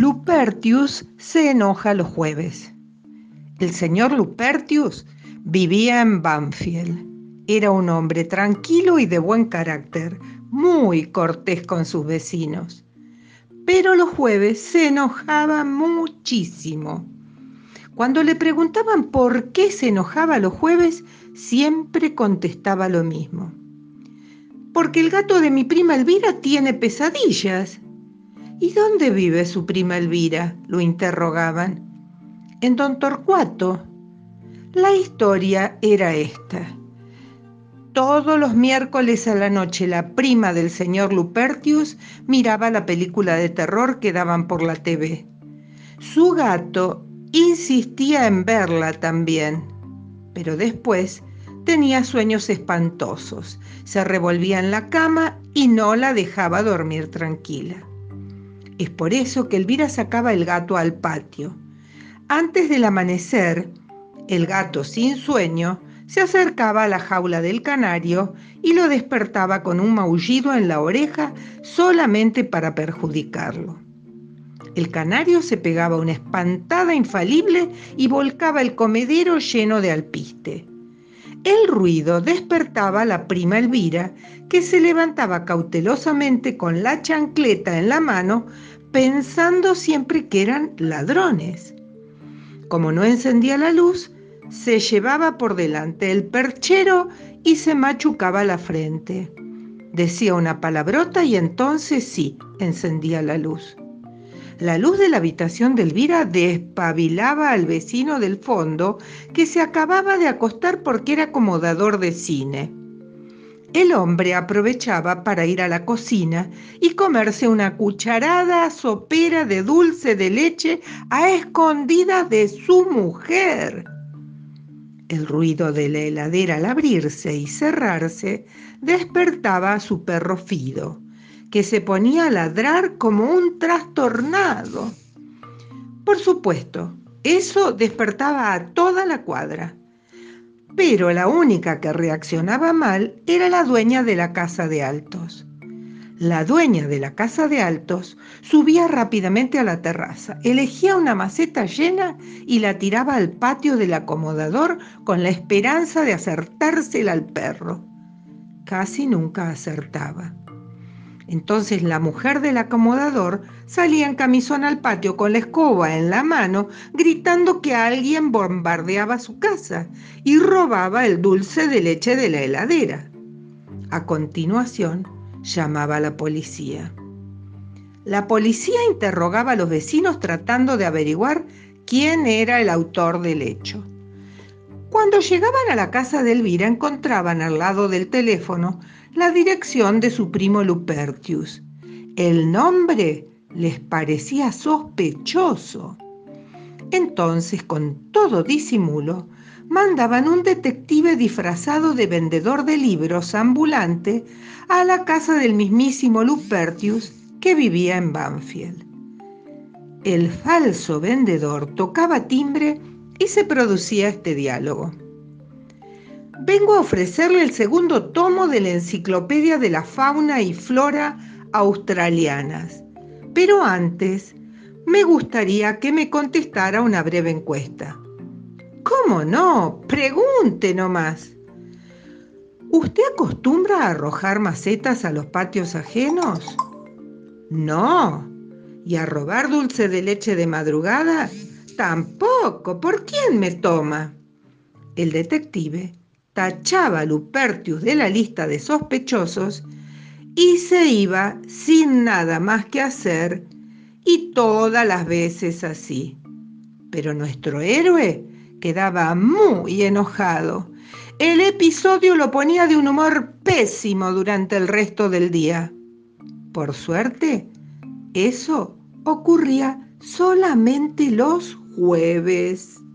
Lupertius se enoja los jueves. El señor Lupertius vivía en Banfield. Era un hombre tranquilo y de buen carácter, muy cortés con sus vecinos. Pero los jueves se enojaba muchísimo. Cuando le preguntaban por qué se enojaba los jueves, siempre contestaba lo mismo. Porque el gato de mi prima Elvira tiene pesadillas. ¿Y dónde vive su prima Elvira? lo interrogaban. En Don Torcuato. La historia era esta. Todos los miércoles a la noche la prima del señor Lupertius miraba la película de terror que daban por la TV. Su gato insistía en verla también, pero después tenía sueños espantosos, se revolvía en la cama y no la dejaba dormir tranquila. Es por eso que Elvira sacaba el gato al patio. Antes del amanecer, el gato sin sueño se acercaba a la jaula del canario y lo despertaba con un maullido en la oreja solamente para perjudicarlo. El canario se pegaba una espantada infalible y volcaba el comedero lleno de alpiste. El ruido despertaba a la prima Elvira, que se levantaba cautelosamente con la chancleta en la mano, pensando siempre que eran ladrones. Como no encendía la luz, se llevaba por delante el perchero y se machucaba la frente. Decía una palabrota y entonces sí, encendía la luz. La luz de la habitación de Elvira despabilaba al vecino del fondo que se acababa de acostar porque era acomodador de cine. El hombre aprovechaba para ir a la cocina y comerse una cucharada sopera de dulce de leche a escondidas de su mujer. El ruido de la heladera al abrirse y cerrarse despertaba a su perro Fido, que se ponía a ladrar como un trastornado. Por supuesto, eso despertaba a toda la cuadra. Pero la única que reaccionaba mal era la dueña de la casa de Altos. La dueña de la casa de altos subía rápidamente a la terraza, elegía una maceta llena y la tiraba al patio del acomodador con la esperanza de acertársela al perro. Casi nunca acertaba. Entonces la mujer del acomodador salía en camisón al patio con la escoba en la mano, gritando que alguien bombardeaba su casa y robaba el dulce de leche de la heladera. A continuación, llamaba a la policía. La policía interrogaba a los vecinos tratando de averiguar quién era el autor del hecho. Cuando llegaban a la casa de Elvira encontraban al lado del teléfono la dirección de su primo Lupertius. El nombre les parecía sospechoso. Entonces, con todo disimulo, mandaban un detective disfrazado de vendedor de libros ambulante a la casa del mismísimo Lupertius que vivía en Banfield. El falso vendedor tocaba timbre y se producía este diálogo. Vengo a ofrecerle el segundo tomo de la Enciclopedia de la Fauna y Flora Australianas, pero antes me gustaría que me contestara una breve encuesta. ¿Cómo no? Pregunte nomás. ¿Usted acostumbra a arrojar macetas a los patios ajenos? No. ¿Y a robar dulce de leche de madrugada? Tampoco. ¿Por quién me toma? El detective tachaba a Lupertius de la lista de sospechosos y se iba sin nada más que hacer y todas las veces así. Pero nuestro héroe quedaba muy enojado. El episodio lo ponía de un humor pésimo durante el resto del día. Por suerte, eso ocurría solamente los jueves.